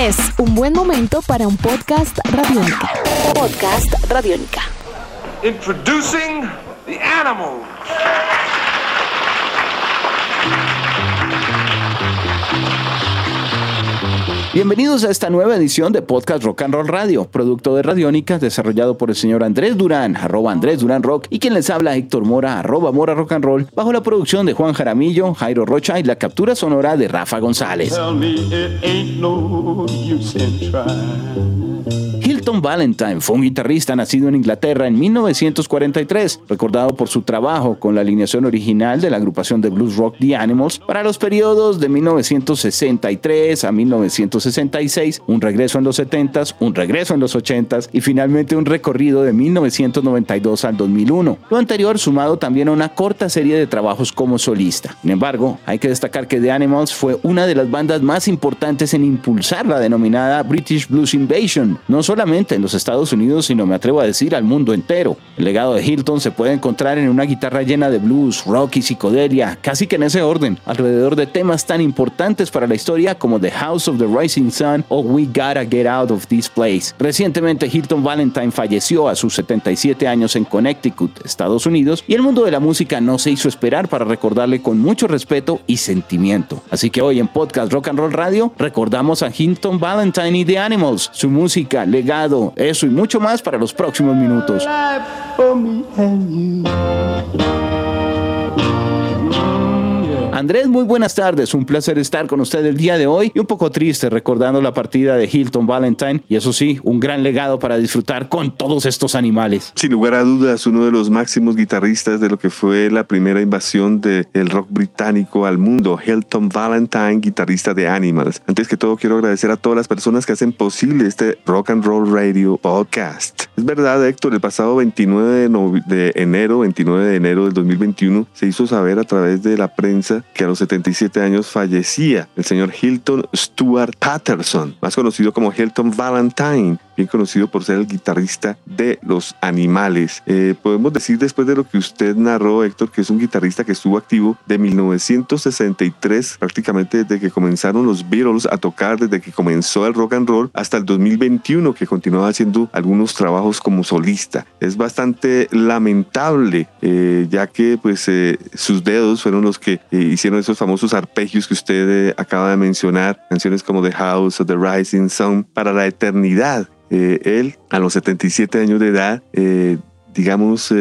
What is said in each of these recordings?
Es un buen momento para un podcast radiónica. Podcast radiónica. Introducing the animals. Bienvenidos a esta nueva edición de Podcast Rock and Roll Radio, producto de Radiónica, desarrollado por el señor Andrés Durán, arroba Andrés Durán Rock, y quien les habla Héctor Mora, arroba Mora Rock and Roll, bajo la producción de Juan Jaramillo, Jairo Rocha y la captura sonora de Rafa González. Tell me it ain't no use Hilton Valentine fue un guitarrista nacido en Inglaterra en 1943, recordado por su trabajo con la alineación original de la agrupación de blues rock The Animals para los periodos de 1963 a 1966, un regreso en los 70s, un regreso en los 80s y finalmente un recorrido de 1992 al 2001. Lo anterior sumado también a una corta serie de trabajos como solista. Sin embargo, hay que destacar que The Animals fue una de las bandas más importantes en impulsar la denominada British Blues Invasion, no solamente en los Estados Unidos, sino me atrevo a decir al mundo entero. El legado de Hilton se puede encontrar en una guitarra llena de blues, rock y psicodelia, casi que en ese orden, alrededor de temas tan importantes para la historia como The House of the Rising Sun o We Gotta Get Out of This Place. Recientemente Hilton Valentine falleció a sus 77 años en Connecticut, Estados Unidos, y el mundo de la música no se hizo esperar para recordarle con mucho respeto y sentimiento. Así que hoy en Podcast Rock and Roll Radio recordamos a Hilton Valentine y The Animals, su música, legado, eso y mucho más para los próximos minutos. Andrés, muy buenas tardes. Un placer estar con usted el día de hoy y un poco triste recordando la partida de Hilton Valentine y eso sí, un gran legado para disfrutar con todos estos animales. Sin lugar a dudas, uno de los máximos guitarristas de lo que fue la primera invasión del rock británico al mundo, Hilton Valentine, guitarrista de Animals. Antes que todo, quiero agradecer a todas las personas que hacen posible este Rock and Roll Radio podcast. Es verdad, Héctor, el pasado 29 de, de enero, 29 de enero del 2021, se hizo saber a través de la prensa que a los 77 años fallecía el señor Hilton Stuart Patterson, más conocido como Hilton Valentine, bien conocido por ser el guitarrista de Los Animales. Eh, podemos decir después de lo que usted narró, Héctor, que es un guitarrista que estuvo activo de 1963, prácticamente desde que comenzaron los Beatles a tocar, desde que comenzó el rock and roll, hasta el 2021, que continuaba haciendo algunos trabajos como solista. Es bastante lamentable, eh, ya que pues eh, sus dedos fueron los que eh, hicieron esos famosos arpegios que usted acaba de mencionar, canciones como The House of the Rising Sun, para la eternidad. Él, a los 77 años de edad, digamos,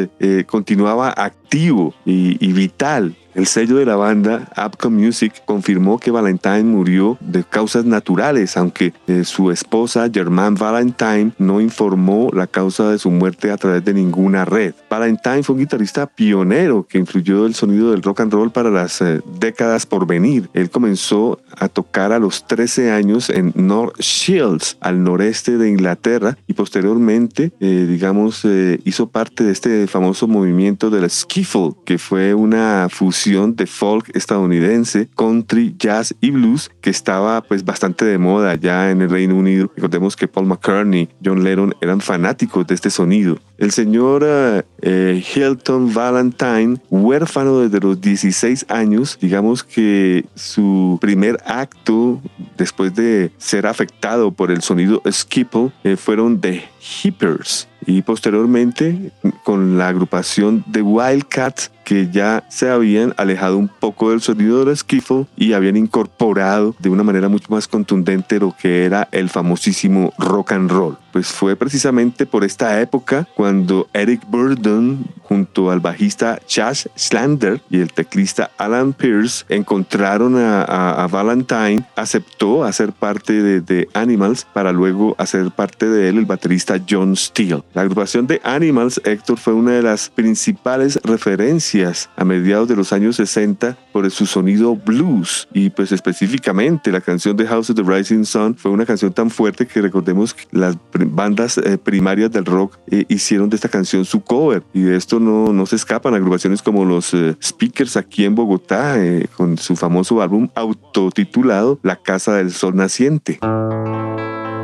continuaba activo y vital. El sello de la banda, Apcom Music, confirmó que Valentine murió de causas naturales, aunque eh, su esposa, Germaine Valentine, no informó la causa de su muerte a través de ninguna red. Valentine fue un guitarrista pionero que influyó el sonido del rock and roll para las eh, décadas por venir. Él comenzó a tocar a los 13 años en North Shields, al noreste de Inglaterra, y posteriormente, eh, digamos, eh, hizo parte de este famoso movimiento del skiffle, que fue una fusión de folk estadounidense, country, jazz y blues que estaba pues bastante de moda ya en el Reino Unido. Recordemos que Paul McCartney, John Lennon eran fanáticos de este sonido. El señor eh, eh, Hilton Valentine, huérfano desde los 16 años, digamos que su primer acto después de ser afectado por el sonido skiffle eh, fueron The Hippers y posteriormente con la agrupación The Wildcats que ya se habían alejado un poco del sonido del skiffle y habían incorporado de una manera mucho más contundente lo que era el famosísimo rock and roll. Pues fue precisamente por esta época cuando Eric Burdon junto al bajista Chas Slander y el teclista Alan Pierce encontraron a Valentine, aceptó hacer parte de, de Animals para luego hacer parte de él el baterista John Steele. La agrupación de Animals, Héctor, fue una de las principales referencias a mediados de los años 60 por su sonido blues y pues específicamente la canción de House of the Rising Sun fue una canción tan fuerte que recordemos que las bandas eh, primarias del rock eh, hicieron de esta canción su cover y de esto no, no se escapan agrupaciones como los eh, Speakers aquí en Bogotá con su famoso álbum autotitulado La Casa del Sol Naciente.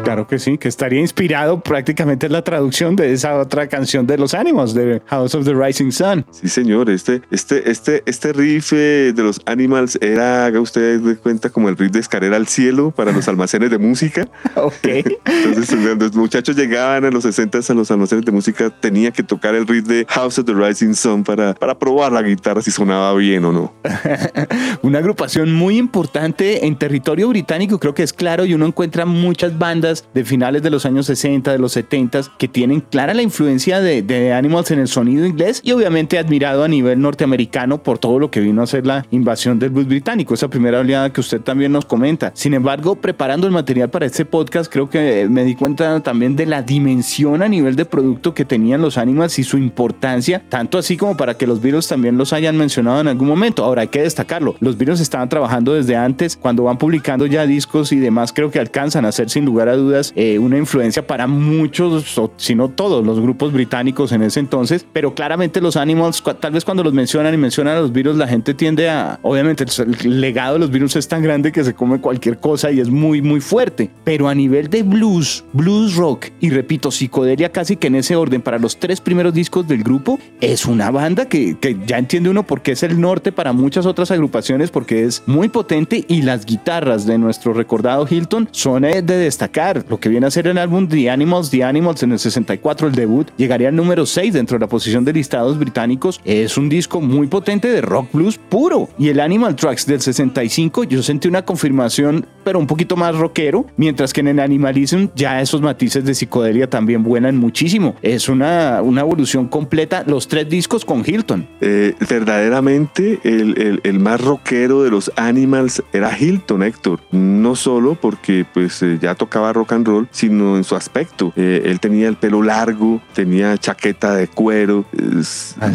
Claro que sí, que estaría inspirado prácticamente en la traducción de esa otra canción de los Animals, de House of the Rising Sun. Sí, señor, este, este, este, este riff eh, de los Animals era, haga usted de cuenta, como el riff de Escalera al Cielo para los almacenes de música. Ok. Entonces, cuando los muchachos llegaban a los 60 a los almacenes de música, tenía que tocar el riff de House of the Rising Sun para, para probar la guitarra si sonaba bien o no. Una agrupación muy importante en territorio británico, creo que es claro, y uno encuentra muchas bandas de finales de los años 60, de los 70, que tienen clara la influencia de, de Animals en el sonido inglés y obviamente admirado a nivel norteamericano por todo lo que vino a ser la invasión del blues británico, esa primera oleada que usted también nos comenta. Sin embargo, preparando el material para este podcast, creo que me di cuenta también de la dimensión a nivel de producto que tenían los Animals y su importancia, tanto así como para que los Beatles también los hayan mencionado en algún momento. Ahora hay que destacarlo, los Beatles estaban trabajando desde antes, cuando van publicando ya discos y demás, creo que alcanzan a ser sin lugar a dudas eh, una influencia para muchos, si no todos, los grupos británicos en ese entonces, pero claramente los Animals, tal vez cuando los mencionan y mencionan a los virus, la gente tiende a, obviamente el legado de los virus es tan grande que se come cualquier cosa y es muy, muy fuerte, pero a nivel de blues, blues rock y repito, psicodelia casi que en ese orden para los tres primeros discos del grupo, es una banda que, que ya entiende uno porque es el norte para muchas otras agrupaciones porque es muy potente y las guitarras de nuestro recordado Hilton son eh, de destacar. Lo que viene a ser el álbum The Animals, The Animals en el 64, el debut, llegaría al número 6 dentro de la posición de listados británicos. Es un disco muy potente de rock blues puro. Y el Animal Tracks del 65, yo sentí una confirmación, pero un poquito más rockero, mientras que en el Animalism ya esos matices de psicodelia también vuelan muchísimo. Es una, una evolución completa, los tres discos con Hilton. Eh, verdaderamente el, el, el, más rockero de los Animals era Hilton, Héctor. No solo porque pues eh, ya tocaba rock and roll, sino en su aspecto. Eh, él tenía el pelo largo, tenía chaqueta de cuero,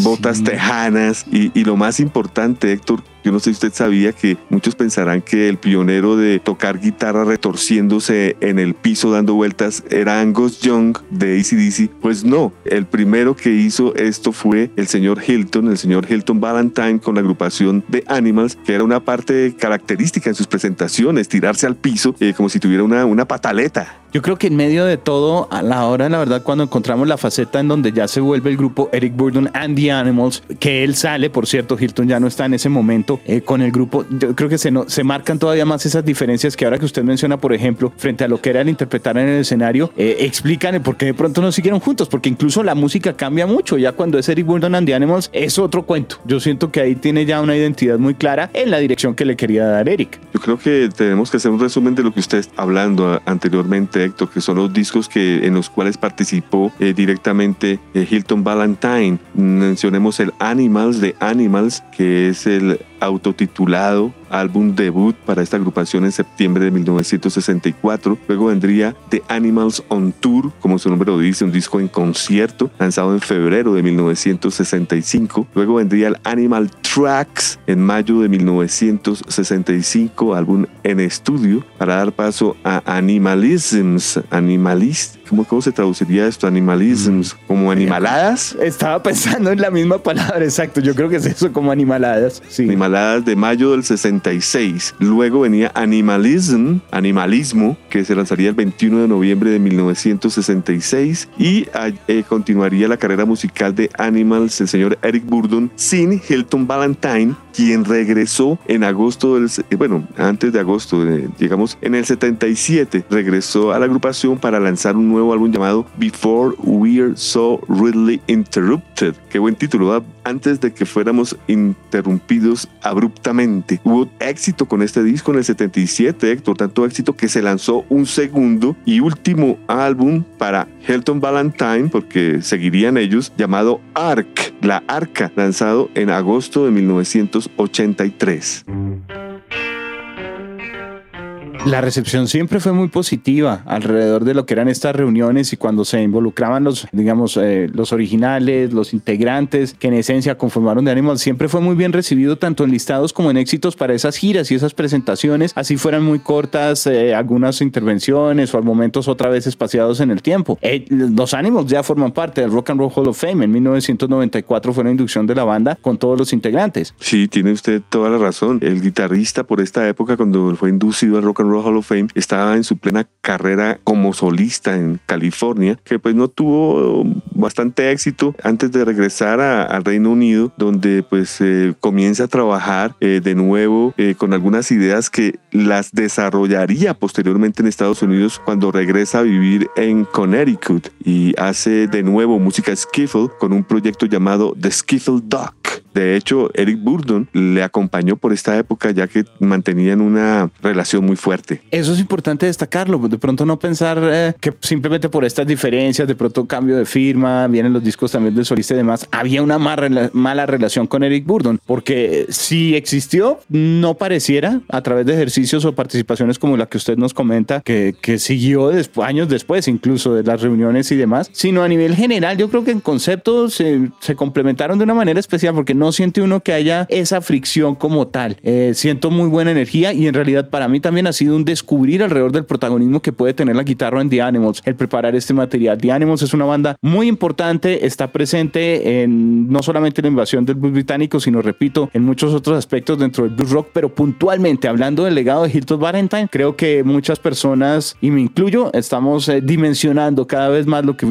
botas tejanas y, y lo más importante, Héctor, yo no sé si usted sabía que muchos pensarán que el pionero de tocar guitarra retorciéndose en el piso dando vueltas era Angus Young de ACDC. Pues no, el primero que hizo esto fue el señor Hilton, el señor Hilton Valentine con la agrupación de Animals, que era una parte característica en sus presentaciones, tirarse al piso eh, como si tuviera una, una pataleta. Yo creo que en medio de todo, a la hora, la verdad, cuando encontramos la faceta en donde ya se vuelve el grupo Eric Burdon and the Animals, que él sale, por cierto, Hilton ya no está en ese momento eh, con el grupo, yo creo que se, marcan todavía más esas diferencias que ahora que usted menciona, por ejemplo, frente a lo que era el interpretar en el escenario, eh, explican el por qué de pronto no siguieron juntos, porque incluso la música cambia mucho, ya cuando es Eric Burdon and the Animals es otro cuento. Yo siento que ahí tiene ya una identidad muy clara en la dirección que le quería dar Eric. Yo creo que tenemos que hacer un resumen de lo que usted está hablando anteriormente Héctor, que son los discos que, en los cuales participó eh, directamente eh, Hilton Valentine. Mencionemos el Animals de Animals, que es el autotitulado álbum debut para esta agrupación en septiembre de 1964. Luego vendría The Animals on Tour, como su nombre lo dice, un disco en concierto lanzado en febrero de 1965. Luego vendría el Animal Tracks en mayo de 1965, álbum en estudio, para dar paso a Animalisms, Animalist. ¿Cómo, ¿Cómo se traduciría esto? Animalisms, como animaladas. Estaba pensando en la misma palabra, exacto. Yo creo que es eso, como animaladas. Sí. Animaladas de mayo del 66. Luego venía Animalism, Animalismo, que se lanzaría el 21 de noviembre de 1966. Y eh, continuaría la carrera musical de Animals, el señor Eric Burdon, sin Hilton Valentine, quien regresó en agosto del, bueno, antes de agosto, de, digamos, en el 77, regresó a la agrupación para lanzar un nuevo álbum llamado Before We're So Really Interrupted. Qué buen título, ¿verdad? Antes de que fuéramos interrumpidos abruptamente. Hubo éxito con este disco en el 77, Héctor, tanto éxito que se lanzó un segundo y último álbum para Hilton Valentine, porque seguirían ellos, llamado Ark, la Arca, lanzado en agosto de 1983. La recepción siempre fue muy positiva alrededor de lo que eran estas reuniones y cuando se involucraban los, digamos, eh, los originales, los integrantes que en esencia conformaron de Animal, siempre fue muy bien recibido tanto en listados como en éxitos para esas giras y esas presentaciones, así fueran muy cortas, eh, algunas intervenciones o al momentos otra vez espaciados en el tiempo. Eh, los Animals ya forman parte del Rock and Roll Hall of Fame. En 1994 fue la inducción de la banda con todos los integrantes. Sí, tiene usted toda la razón. El guitarrista por esta época, cuando fue inducido al Rock and Roll Hall of Fame, estaba en su plena carrera como solista en California, que pues no tuvo bastante éxito antes de regresar al Reino Unido, donde pues eh, comienza a trabajar eh, de nuevo eh, con algunas ideas que las desarrollaría posteriormente en Estados Unidos cuando regresa a vivir en Connecticut y hace de nuevo música skiffle con un proyecto llamado The Skiffle Duck. De hecho, Eric Burdon le acompañó por esta época ya que mantenían una relación muy fuerte. Eso es importante destacarlo, de pronto no pensar eh, que simplemente por estas diferencias, de pronto cambio de firma, vienen los discos también del solista y demás, había una mala relación con Eric Burdon, porque si existió, no pareciera a través de ejercicios o participaciones como la que usted nos comenta, que, siguió años después incluso de las reuniones y demás, sino a nivel general, yo creo que en conceptos se, se complementaron de una manera especial porque no siente uno que haya esa fricción como tal. Eh, siento muy buena energía y en realidad para mí también ha sido un descubrir alrededor del protagonismo que puede tener la guitarra en The Animals, el preparar este material. The Animals es una banda muy importante, está presente en no solamente la invasión del blues británico, sino repito, en muchos otros aspectos dentro del blues rock, pero puntualmente hablando del legado de Hilton Valentine, creo que muchas personas, y me incluyo, estamos eh, dimensionando cada vez más lo que,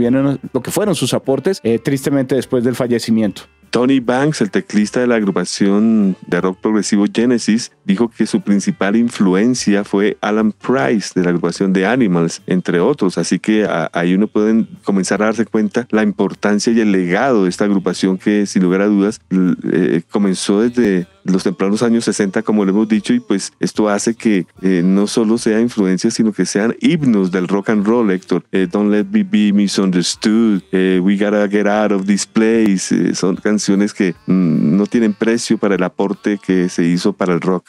fueron sus aportes, eh, tristemente después del fallecimiento. Tony Banks, el teclista de la agrupación de rock progresivo Genesis, dijo que su principal influencia fue Alan Price de la agrupación de Animals, entre otros. Así que ahí uno puede comenzar a darse cuenta la importancia y el legado de esta agrupación que sin lugar a dudas eh, comenzó desde los tempranos años 60, como lo hemos dicho, y pues esto hace que eh, no solo sea influencia, sino que sean himnos del rock and roll, Héctor. Eh, Don't Let Me Be Misunderstood, We Gotta Get Out of This Place, son canciones que mm, no tienen precio para el aporte que se hizo para el rock.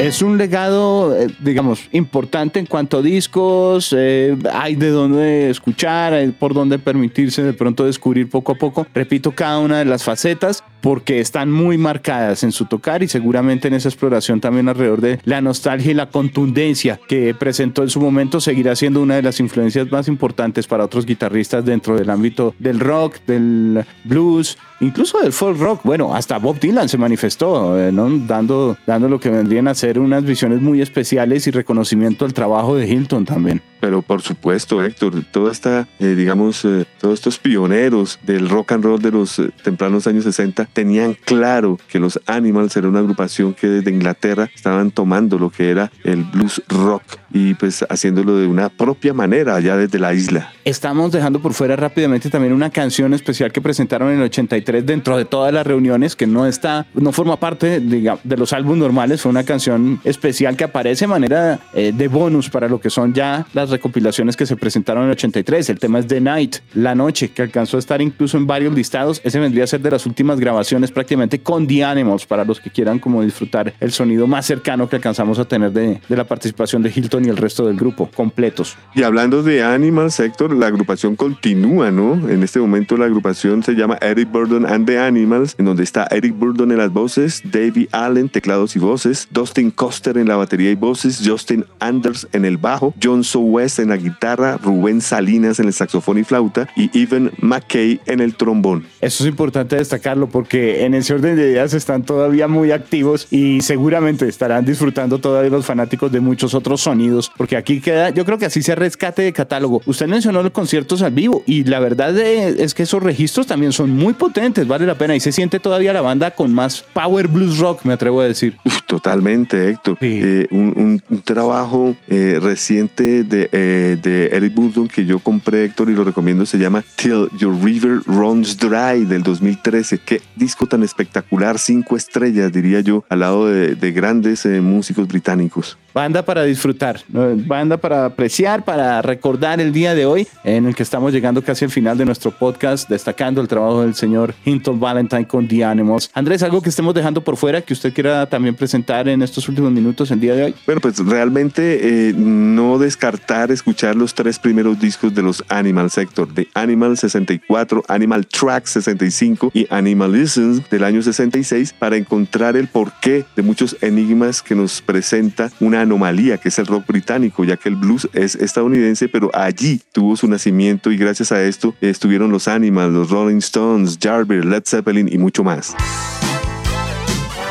Es un legado, digamos, importante en cuanto a discos, hay de dónde escuchar, hay por dónde permitirse de pronto descubrir poco a poco, repito, cada una de las facetas, porque están muy marcadas en su tocar y seguramente en esa exploración también alrededor de la nostalgia y la contundencia que presentó en su momento seguirá siendo una de las influencias más importantes para otros guitarristas dentro del ámbito del rock, del blues, incluso del folk rock. Bueno, hasta Bob Dylan se manifestó, eh, ¿no? dando, dando lo que vendrían a ser unas visiones muy especiales y reconocimiento al trabajo de Hilton también. Pero por supuesto, Héctor, toda esta, eh, digamos, eh, todos estos pioneros del rock and roll de los tempranos años 60 tenían claro que los Animals era una agrupación que desde Inglaterra estaban tomando lo que era el blues rock y pues haciéndolo de una propia manera allá desde la isla. Estamos dejando por fuera rápidamente también una canción especial que presentaron en el 83 dentro de todas las reuniones que no está, no forma parte de, los álbumes normales, fue una canción especial que aparece de manera eh, de bonus para lo que son ya las recopilaciones que se presentaron en el 83. El tema es The Night, La Noche, que alcanzó a estar incluso en varios listados. Ese vendría a ser de las últimas grabaciones prácticamente con The Animals para los que quieran como disfrutar el sonido más cercano que alcanzamos a tener de, de la participación de Hilton y el resto del grupo, completos. Y hablando de Animals, Héctor, la agrupación continúa, ¿no? En este momento la agrupación se llama Eric Burdon and the Animals, en donde está Eric Burdon en las voces, Davey Allen, teclados y voces, Dustin Coster en la batería y voces, Justin Anders en el bajo, John So West en la guitarra, Rubén Salinas en el saxofón y flauta y Evan McKay en el trombón. Eso es importante destacarlo porque en ese orden de ideas están todavía muy activos y seguramente estarán disfrutando todavía los fanáticos de muchos otros sonidos porque aquí queda, yo creo que así se rescate de catálogo. Usted mencionó los conciertos al vivo y la verdad es que esos registros también son muy potentes, vale la pena y se siente todavía la banda con más power blues rock, me atrevo a decir. totalmente, Héctor. Eh, un, trabajo eh, reciente de, eh, de Eric Burdon que yo compré, Héctor, y lo recomiendo, se llama Till Your River Runs Dry del 2013. Qué disco tan espectacular, cinco estrellas, diría yo, al lado de, de grandes músicos británicos. Banda para disfrutar, banda para apreciar, para recordar el día de hoy en el que estamos llegando casi al final de nuestro podcast, destacando el trabajo del señor Hinton Valentine con The Animals. Andrés, algo que estemos dejando por fuera que usted quiera también presentar en estos últimos minutos el día de hoy. Bueno, pues realmente eh, no descartar escuchar los tres primeros discos de los Animal Sector, de Animal 64, Animal Track 65 y Animalism del año 66 para encontrar el porqué de muchos enigmas que nos presenta una anomalía que es el rock británico, ya que el blues es estadounidense, pero allí tuvo su nacimiento y gracias a esto estuvieron los Animals, los Rolling Stones, Jarvis, Led Zeppelin y mucho más.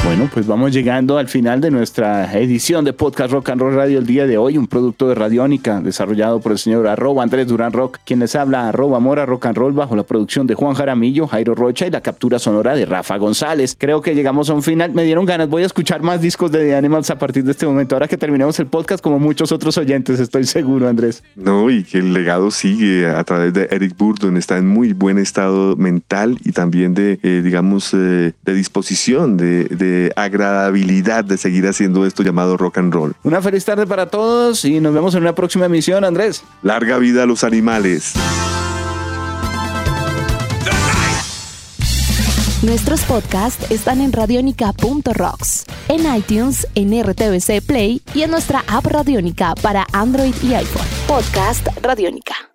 Bueno, pues vamos llegando al final de nuestra edición de Podcast Rock and Roll Radio el día de hoy, un producto de Radiónica desarrollado por el señor arroba Andrés Durán Rock, quien les habla arroba Mora Rock and Roll bajo la producción de Juan Jaramillo, Jairo Rocha y la captura sonora de Rafa González. Creo que llegamos a un final, me dieron ganas, voy a escuchar más discos de The Animals a partir de este momento, ahora que terminemos el podcast como muchos otros oyentes, estoy seguro Andrés. No, y que el legado sigue a través de Eric Burdon, está en muy buen estado mental y también de, eh, digamos, eh, de disposición, de, de agradabilidad de seguir haciendo esto llamado rock and roll. Una feliz tarde para todos y nos vemos en una próxima emisión, Andrés. Larga vida a los animales. Nuestros podcasts están en radionica.rocks, en iTunes, en RTVC Play y en nuestra app Radionica para Android y iPhone. Podcast Radionica.